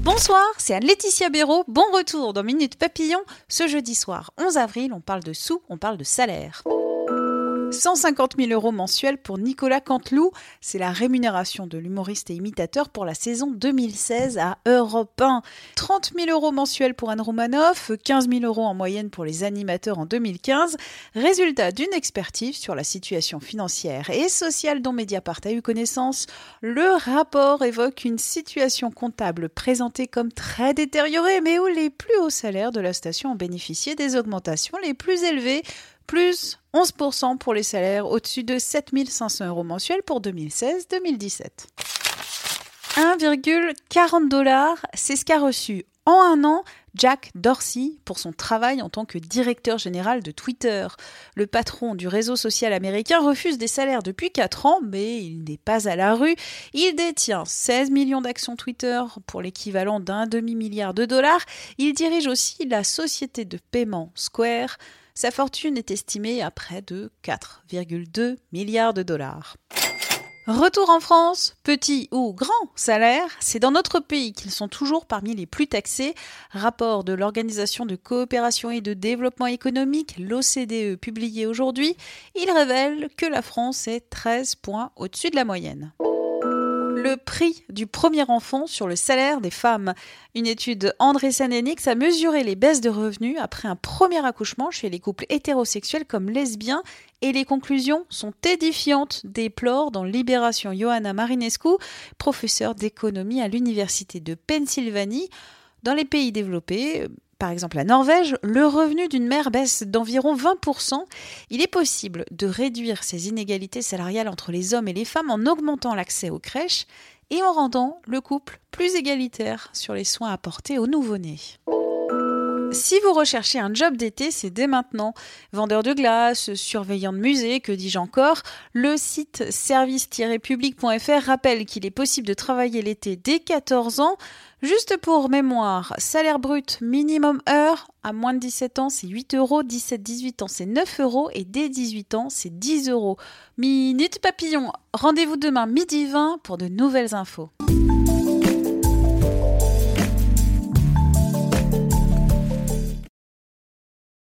Bonsoir, c'est Anne-Laetitia Béraud. Bon retour dans Minute Papillon. Ce jeudi soir, 11 avril, on parle de sous, on parle de salaire. 150 000 euros mensuels pour Nicolas Canteloup. C'est la rémunération de l'humoriste et imitateur pour la saison 2016 à Europe 1. 30 000 euros mensuels pour Anne Roumanoff, 15 000 euros en moyenne pour les animateurs en 2015. Résultat d'une expertise sur la situation financière et sociale dont Mediapart a eu connaissance. Le rapport évoque une situation comptable présentée comme très détériorée, mais où les plus hauts salaires de la station ont bénéficié des augmentations les plus élevées plus 11% pour les salaires au-dessus de 7500 euros mensuels pour 2016-2017. 1,40 dollars, c'est ce qu'a reçu en un an Jack Dorsey pour son travail en tant que directeur général de Twitter. Le patron du réseau social américain refuse des salaires depuis 4 ans, mais il n'est pas à la rue. Il détient 16 millions d'actions Twitter pour l'équivalent d'un demi-milliard de dollars. Il dirige aussi la société de paiement Square. Sa fortune est estimée à près de 4,2 milliards de dollars. Retour en France, petit ou grand salaire, c'est dans notre pays qu'ils sont toujours parmi les plus taxés. Rapport de l'Organisation de coopération et de développement économique, l'OCDE, publié aujourd'hui, il révèle que la France est 13 points au-dessus de la moyenne le prix du premier enfant sur le salaire des femmes. Une étude André Enix a mesuré les baisses de revenus après un premier accouchement chez les couples hétérosexuels comme lesbiens et les conclusions sont édifiantes, déplore dans Libération Johanna Marinescu, professeure d'économie à l'Université de Pennsylvanie. Dans les pays développés, par exemple la Norvège, le revenu d'une mère baisse d'environ 20%. Il est possible de réduire ces inégalités salariales entre les hommes et les femmes en augmentant l'accès aux crèches et en rendant le couple plus égalitaire sur les soins apportés aux nouveau-nés. Si vous recherchez un job d'été, c'est dès maintenant. Vendeur de glace, surveillant de musée, que dis-je encore, le site service-public.fr rappelle qu'il est possible de travailler l'été dès 14 ans. Juste pour mémoire, salaire brut minimum heure, à moins de 17 ans c'est 8 euros, 17-18 ans c'est 9 euros et dès 18 ans c'est 10 euros. Minute papillon, rendez-vous demain midi 20 pour de nouvelles infos.